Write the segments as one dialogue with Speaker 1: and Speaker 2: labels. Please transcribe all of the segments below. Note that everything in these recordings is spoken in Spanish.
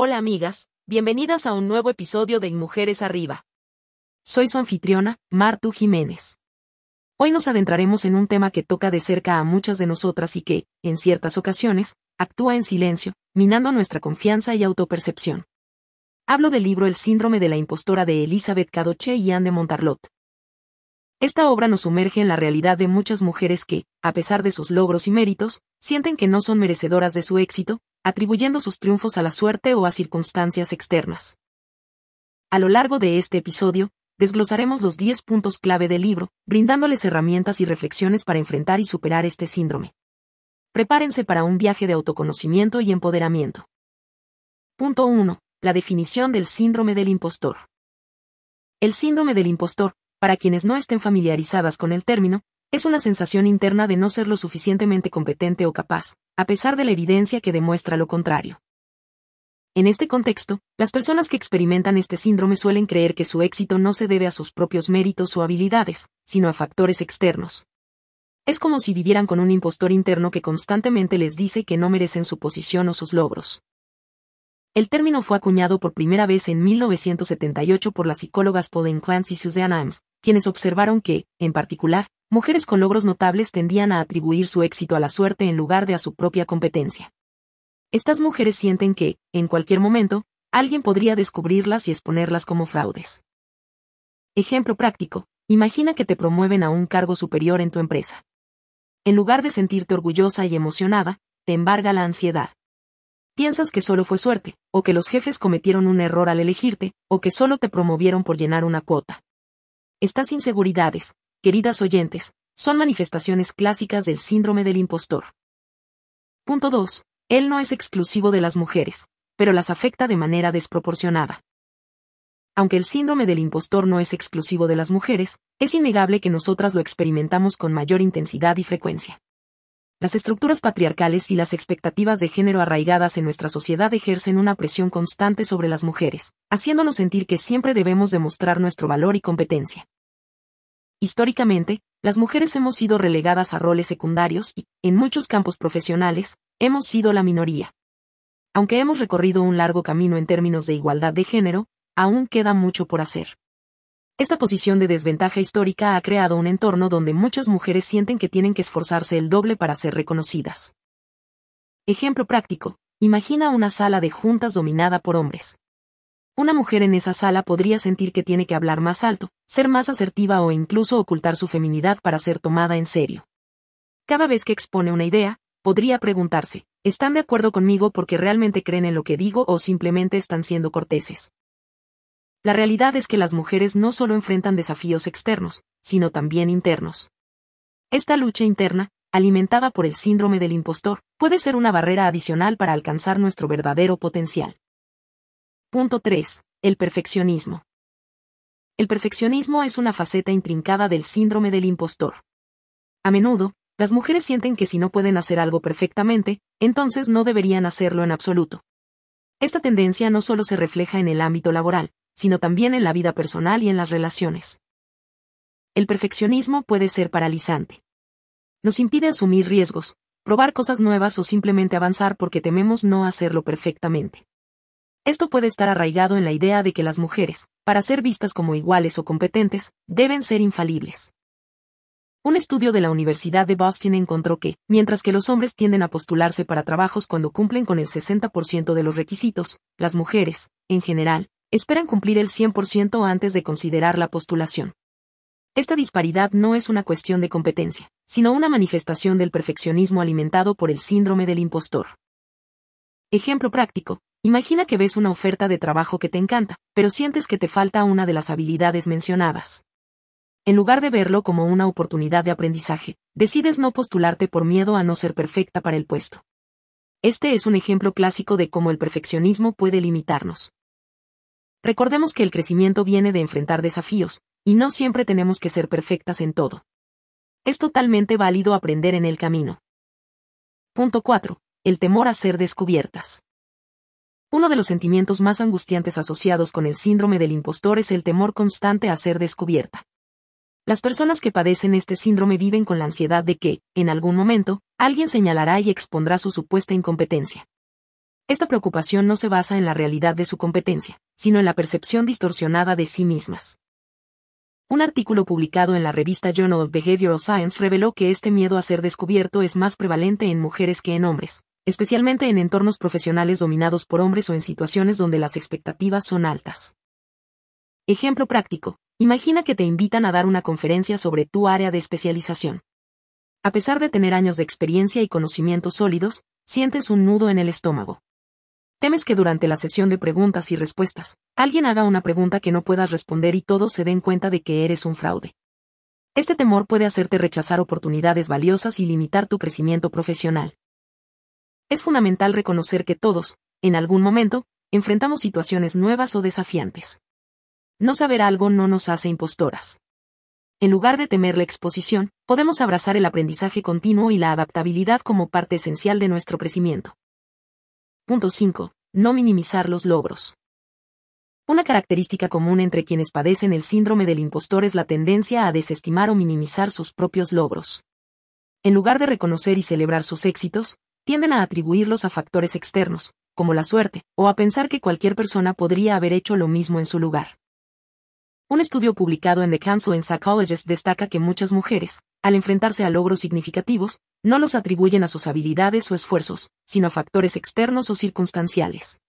Speaker 1: Hola amigas, bienvenidas a un nuevo episodio de Mujeres Arriba. Soy su anfitriona, Martu Jiménez. Hoy nos adentraremos en un tema que toca de cerca a muchas de nosotras y que, en ciertas ocasiones, actúa en silencio, minando nuestra confianza y autopercepción. Hablo del libro El síndrome de la impostora de Elizabeth Cadoche y Anne de Montarlot. Esta obra nos sumerge en la realidad de muchas mujeres que, a pesar de sus logros y méritos, sienten que no son merecedoras de su éxito, atribuyendo sus triunfos a la suerte o a circunstancias externas. A lo largo de este episodio, desglosaremos los 10 puntos clave del libro, brindándoles herramientas y reflexiones para enfrentar y superar este síndrome. Prepárense para un viaje de autoconocimiento y empoderamiento. Punto 1. La definición del síndrome del impostor. El síndrome del impostor, para quienes no estén familiarizadas con el término, es una sensación interna de no ser lo suficientemente competente o capaz, a pesar de la evidencia que demuestra lo contrario. En este contexto, las personas que experimentan este síndrome suelen creer que su éxito no se debe a sus propios méritos o habilidades, sino a factores externos. Es como si vivieran con un impostor interno que constantemente les dice que no merecen su posición o sus logros. El término fue acuñado por primera vez en 1978 por las psicólogas Pauline Clance y Suzanne Ames, quienes observaron que, en particular, mujeres con logros notables tendían a atribuir su éxito a la suerte en lugar de a su propia competencia. Estas mujeres sienten que, en cualquier momento, alguien podría descubrirlas y exponerlas como fraudes. Ejemplo práctico, imagina que te promueven a un cargo superior en tu empresa. En lugar de sentirte orgullosa y emocionada, te embarga la ansiedad. Piensas que solo fue suerte, o que los jefes cometieron un error al elegirte, o que solo te promovieron por llenar una cuota. Estas inseguridades, queridas oyentes, son manifestaciones clásicas del síndrome del impostor. Punto 2. Él no es exclusivo de las mujeres, pero las afecta de manera desproporcionada. Aunque el síndrome del impostor no es exclusivo de las mujeres, es innegable que nosotras lo experimentamos con mayor intensidad y frecuencia. Las estructuras patriarcales y las expectativas de género arraigadas en nuestra sociedad ejercen una presión constante sobre las mujeres, haciéndonos sentir que siempre debemos demostrar nuestro valor y competencia. Históricamente, las mujeres hemos sido relegadas a roles secundarios y, en muchos campos profesionales, hemos sido la minoría. Aunque hemos recorrido un largo camino en términos de igualdad de género, aún queda mucho por hacer. Esta posición de desventaja histórica ha creado un entorno donde muchas mujeres sienten que tienen que esforzarse el doble para ser reconocidas. Ejemplo práctico, imagina una sala de juntas dominada por hombres. Una mujer en esa sala podría sentir que tiene que hablar más alto, ser más asertiva o incluso ocultar su feminidad para ser tomada en serio. Cada vez que expone una idea, podría preguntarse, ¿están de acuerdo conmigo porque realmente creen en lo que digo o simplemente están siendo corteses? La realidad es que las mujeres no solo enfrentan desafíos externos, sino también internos. Esta lucha interna, alimentada por el síndrome del impostor, puede ser una barrera adicional para alcanzar nuestro verdadero potencial. Punto 3. El perfeccionismo. El perfeccionismo es una faceta intrincada del síndrome del impostor. A menudo, las mujeres sienten que si no pueden hacer algo perfectamente, entonces no deberían hacerlo en absoluto. Esta tendencia no solo se refleja en el ámbito laboral, sino también en la vida personal y en las relaciones. El perfeccionismo puede ser paralizante. Nos impide asumir riesgos, probar cosas nuevas o simplemente avanzar porque tememos no hacerlo perfectamente. Esto puede estar arraigado en la idea de que las mujeres, para ser vistas como iguales o competentes, deben ser infalibles. Un estudio de la Universidad de Boston encontró que, mientras que los hombres tienden a postularse para trabajos cuando cumplen con el 60% de los requisitos, las mujeres, en general, esperan cumplir el 100% antes de considerar la postulación. Esta disparidad no es una cuestión de competencia, sino una manifestación del perfeccionismo alimentado por el síndrome del impostor. Ejemplo práctico. Imagina que ves una oferta de trabajo que te encanta, pero sientes que te falta una de las habilidades mencionadas. En lugar de verlo como una oportunidad de aprendizaje, decides no postularte por miedo a no ser perfecta para el puesto. Este es un ejemplo clásico de cómo el perfeccionismo puede limitarnos. Recordemos que el crecimiento viene de enfrentar desafíos, y no siempre tenemos que ser perfectas en todo. Es totalmente válido aprender en el camino. Punto 4. El temor a ser descubiertas. Uno de los sentimientos más angustiantes asociados con el síndrome del impostor es el temor constante a ser descubierta. Las personas que padecen este síndrome viven con la ansiedad de que, en algún momento, alguien señalará y expondrá su supuesta incompetencia. Esta preocupación no se basa en la realidad de su competencia, sino en la percepción distorsionada de sí mismas. Un artículo publicado en la revista Journal of Behavioral Science reveló que este miedo a ser descubierto es más prevalente en mujeres que en hombres, especialmente en entornos profesionales dominados por hombres o en situaciones donde las expectativas son altas. Ejemplo práctico. Imagina que te invitan a dar una conferencia sobre tu área de especialización. A pesar de tener años de experiencia y conocimientos sólidos, sientes un nudo en el estómago. Temes que durante la sesión de preguntas y respuestas, alguien haga una pregunta que no puedas responder y todos se den cuenta de que eres un fraude. Este temor puede hacerte rechazar oportunidades valiosas y limitar tu crecimiento profesional. Es fundamental reconocer que todos, en algún momento, enfrentamos situaciones nuevas o desafiantes. No saber algo no nos hace impostoras. En lugar de temer la exposición, podemos abrazar el aprendizaje continuo y la adaptabilidad como parte esencial de nuestro crecimiento. Punto 5. No minimizar los logros. Una característica común entre quienes padecen el síndrome del impostor es la tendencia a desestimar o minimizar sus propios logros. En lugar de reconocer y celebrar sus éxitos, tienden a atribuirlos a factores externos, como la suerte, o a pensar que cualquier persona podría haber hecho lo mismo en su lugar. Un estudio publicado en The Council in Psychologist destaca que muchas mujeres, al enfrentarse a logros significativos, no los atribuyen a sus habilidades o esfuerzos, sino a factores externos o circunstanciales.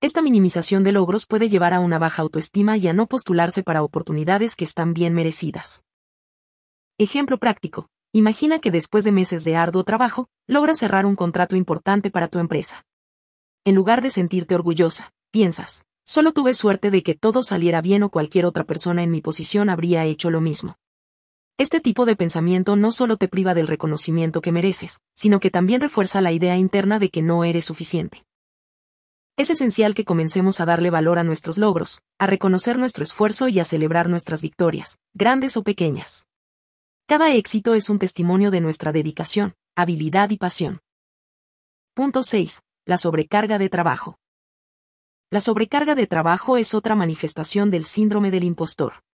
Speaker 1: Esta minimización de logros puede llevar a una baja autoestima y a no postularse para oportunidades que están bien merecidas. Ejemplo práctico. Imagina que después de meses de arduo trabajo, logras cerrar un contrato importante para tu empresa. En lugar de sentirte orgullosa, piensas, Solo tuve suerte de que todo saliera bien o cualquier otra persona en mi posición habría hecho lo mismo. Este tipo de pensamiento no solo te priva del reconocimiento que mereces, sino que también refuerza la idea interna de que no eres suficiente. Es esencial que comencemos a darle valor a nuestros logros, a reconocer nuestro esfuerzo y a celebrar nuestras victorias, grandes o pequeñas. Cada éxito es un testimonio de nuestra dedicación, habilidad y pasión. Punto 6. La sobrecarga de trabajo. La sobrecarga de trabajo es otra manifestación del síndrome del impostor.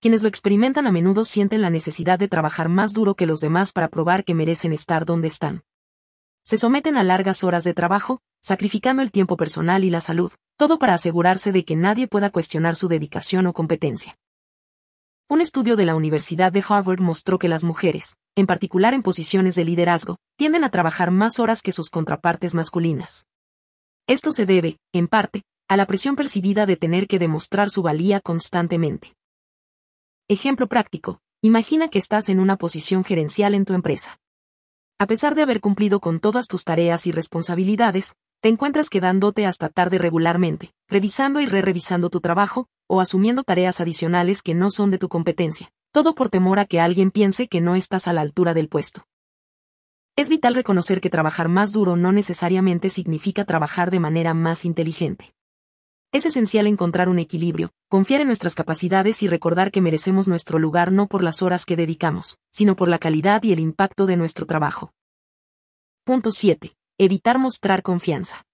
Speaker 1: Quienes lo experimentan a menudo sienten la necesidad de trabajar más duro que los demás para probar que merecen estar donde están. Se someten a largas horas de trabajo, sacrificando el tiempo personal y la salud, todo para asegurarse de que nadie pueda cuestionar su dedicación o competencia. Un estudio de la Universidad de Harvard mostró que las mujeres, en particular en posiciones de liderazgo, tienden a trabajar más horas que sus contrapartes masculinas. Esto se debe, en parte, a la presión percibida de tener que demostrar su valía constantemente. Ejemplo práctico, imagina que estás en una posición gerencial en tu empresa. A pesar de haber cumplido con todas tus tareas y responsabilidades, te encuentras quedándote hasta tarde regularmente, revisando y re-revisando tu trabajo, o asumiendo tareas adicionales que no son de tu competencia, todo por temor a que alguien piense que no estás a la altura del puesto. Es vital reconocer que trabajar más duro no necesariamente significa trabajar de manera más inteligente. Es esencial encontrar un equilibrio, confiar en nuestras capacidades y recordar que merecemos nuestro lugar no por las horas que dedicamos, sino por la calidad y el impacto de nuestro trabajo. Punto 7. Evitar mostrar confianza.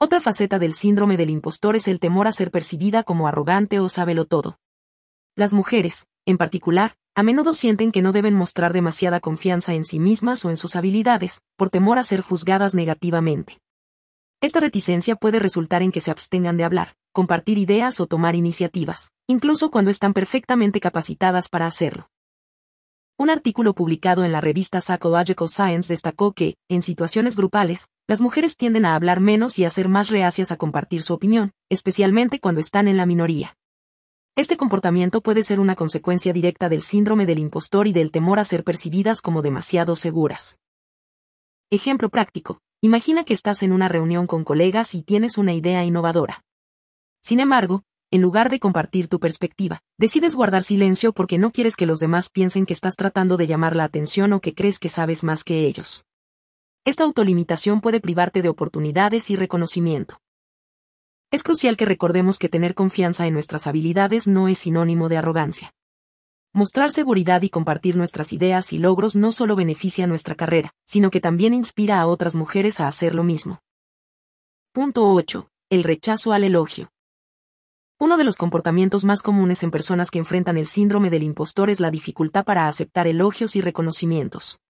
Speaker 1: Otra faceta del síndrome del impostor es el temor a ser percibida como arrogante o sábelo todo. Las mujeres, en particular, a menudo sienten que no deben mostrar demasiada confianza en sí mismas o en sus habilidades, por temor a ser juzgadas negativamente. Esta reticencia puede resultar en que se abstengan de hablar, compartir ideas o tomar iniciativas, incluso cuando están perfectamente capacitadas para hacerlo. Un artículo publicado en la revista Psychological Science destacó que, en situaciones grupales, las mujeres tienden a hablar menos y a ser más reacias a compartir su opinión, especialmente cuando están en la minoría. Este comportamiento puede ser una consecuencia directa del síndrome del impostor y del temor a ser percibidas como demasiado seguras. Ejemplo práctico. Imagina que estás en una reunión con colegas y tienes una idea innovadora. Sin embargo, en lugar de compartir tu perspectiva, decides guardar silencio porque no quieres que los demás piensen que estás tratando de llamar la atención o que crees que sabes más que ellos. Esta autolimitación puede privarte de oportunidades y reconocimiento. Es crucial que recordemos que tener confianza en nuestras habilidades no es sinónimo de arrogancia. Mostrar seguridad y compartir nuestras ideas y logros no solo beneficia nuestra carrera, sino que también inspira a otras mujeres a hacer lo mismo. Punto 8. El rechazo al elogio. Uno de los comportamientos más comunes en personas que enfrentan el síndrome del impostor es la dificultad para aceptar elogios y reconocimientos.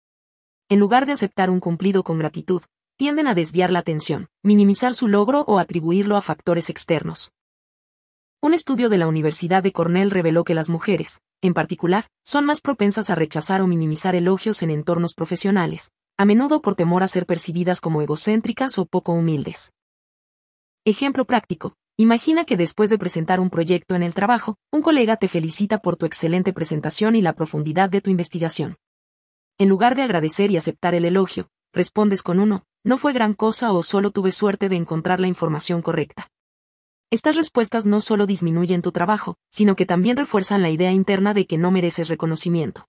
Speaker 1: En lugar de aceptar un cumplido con gratitud, tienden a desviar la atención, minimizar su logro o atribuirlo a factores externos. Un estudio de la Universidad de Cornell reveló que las mujeres, en particular, son más propensas a rechazar o minimizar elogios en entornos profesionales, a menudo por temor a ser percibidas como egocéntricas o poco humildes. Ejemplo práctico. Imagina que después de presentar un proyecto en el trabajo, un colega te felicita por tu excelente presentación y la profundidad de tu investigación. En lugar de agradecer y aceptar el elogio, respondes con uno, no fue gran cosa o solo tuve suerte de encontrar la información correcta. Estas respuestas no solo disminuyen tu trabajo, sino que también refuerzan la idea interna de que no mereces reconocimiento.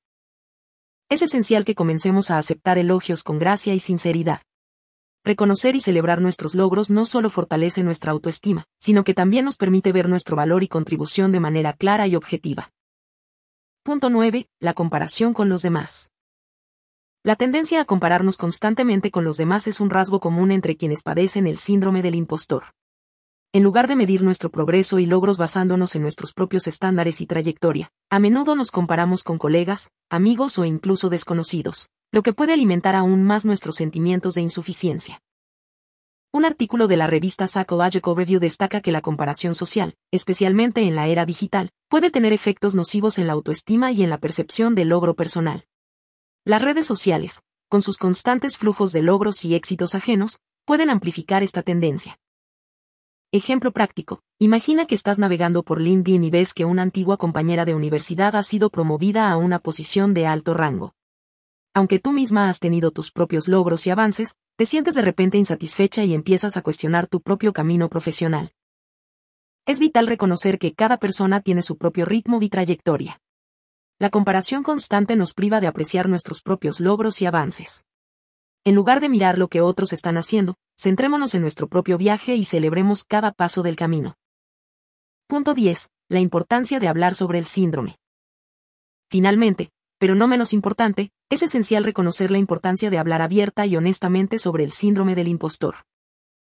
Speaker 1: Es esencial que comencemos a aceptar elogios con gracia y sinceridad. Reconocer y celebrar nuestros logros no solo fortalece nuestra autoestima, sino que también nos permite ver nuestro valor y contribución de manera clara y objetiva. Punto 9. La comparación con los demás. La tendencia a compararnos constantemente con los demás es un rasgo común entre quienes padecen el síndrome del impostor. En lugar de medir nuestro progreso y logros basándonos en nuestros propios estándares y trayectoria, a menudo nos comparamos con colegas, amigos o incluso desconocidos, lo que puede alimentar aún más nuestros sentimientos de insuficiencia. Un artículo de la revista Psychological Review destaca que la comparación social, especialmente en la era digital, puede tener efectos nocivos en la autoestima y en la percepción del logro personal. Las redes sociales, con sus constantes flujos de logros y éxitos ajenos, pueden amplificar esta tendencia. Ejemplo práctico. Imagina que estás navegando por LinkedIn y ves que una antigua compañera de universidad ha sido promovida a una posición de alto rango. Aunque tú misma has tenido tus propios logros y avances, te sientes de repente insatisfecha y empiezas a cuestionar tu propio camino profesional. Es vital reconocer que cada persona tiene su propio ritmo y trayectoria. La comparación constante nos priva de apreciar nuestros propios logros y avances. En lugar de mirar lo que otros están haciendo, centrémonos en nuestro propio viaje y celebremos cada paso del camino. Punto 10. La importancia de hablar sobre el síndrome. Finalmente, pero no menos importante, es esencial reconocer la importancia de hablar abierta y honestamente sobre el síndrome del impostor.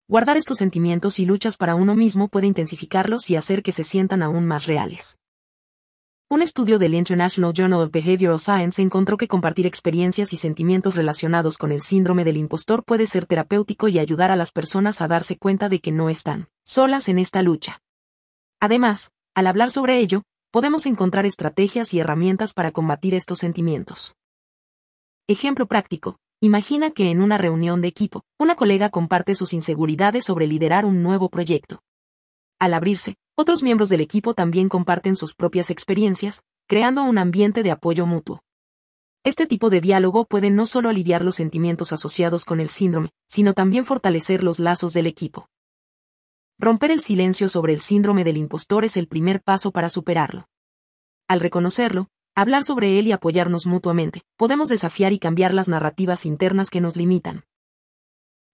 Speaker 1: Guardar estos sentimientos y luchas para uno mismo puede intensificarlos y hacer que se sientan aún más reales. Un estudio del International Journal of Behavioral Science encontró que compartir experiencias y sentimientos relacionados con el síndrome del impostor puede ser terapéutico y ayudar a las personas a darse cuenta de que no están solas en esta lucha. Además, al hablar sobre ello, podemos encontrar estrategias y herramientas para combatir estos sentimientos. Ejemplo práctico. Imagina que en una reunión de equipo, una colega comparte sus inseguridades sobre liderar un nuevo proyecto. Al abrirse, otros miembros del equipo también comparten sus propias experiencias, creando un ambiente de apoyo mutuo. Este tipo de diálogo puede no solo aliviar los sentimientos asociados con el síndrome, sino también fortalecer los lazos del equipo. Romper el silencio sobre el síndrome del impostor es el primer paso para superarlo. Al reconocerlo, hablar sobre él y apoyarnos mutuamente, podemos desafiar y cambiar las narrativas internas que nos limitan.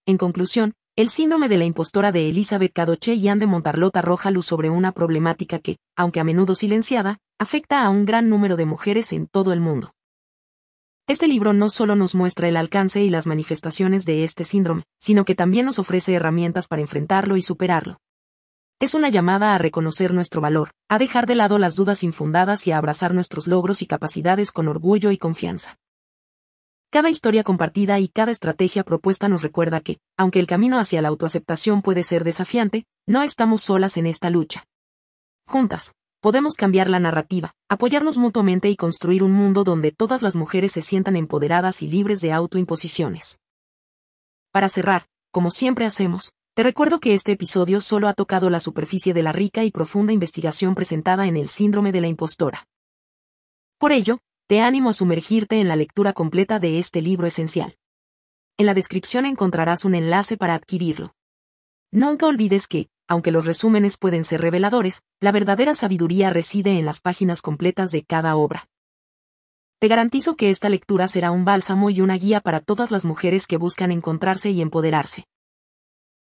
Speaker 1: En conclusión, el síndrome de la impostora de Elizabeth Cadoche y Anne de Montarlota arroja luz sobre una problemática que, aunque a menudo silenciada, afecta a un gran número de mujeres en todo el mundo. Este libro no solo nos muestra el alcance y las manifestaciones de este síndrome, sino que también nos ofrece herramientas para enfrentarlo y superarlo. Es una llamada a reconocer nuestro valor, a dejar de lado las dudas infundadas y a abrazar nuestros logros y capacidades con orgullo y confianza. Cada historia compartida y cada estrategia propuesta nos recuerda que, aunque el camino hacia la autoaceptación puede ser desafiante, no estamos solas en esta lucha. Juntas, podemos cambiar la narrativa, apoyarnos mutuamente y construir un mundo donde todas las mujeres se sientan empoderadas y libres de autoimposiciones. Para cerrar, como siempre hacemos, te recuerdo que este episodio solo ha tocado la superficie de la rica y profunda investigación presentada en el síndrome de la impostora. Por ello, te animo a sumergirte en la lectura completa de este libro esencial. En la descripción encontrarás un enlace para adquirirlo. Nunca olvides que, aunque los resúmenes pueden ser reveladores, la verdadera sabiduría reside en las páginas completas de cada obra. Te garantizo que esta lectura será un bálsamo y una guía para todas las mujeres que buscan encontrarse y empoderarse.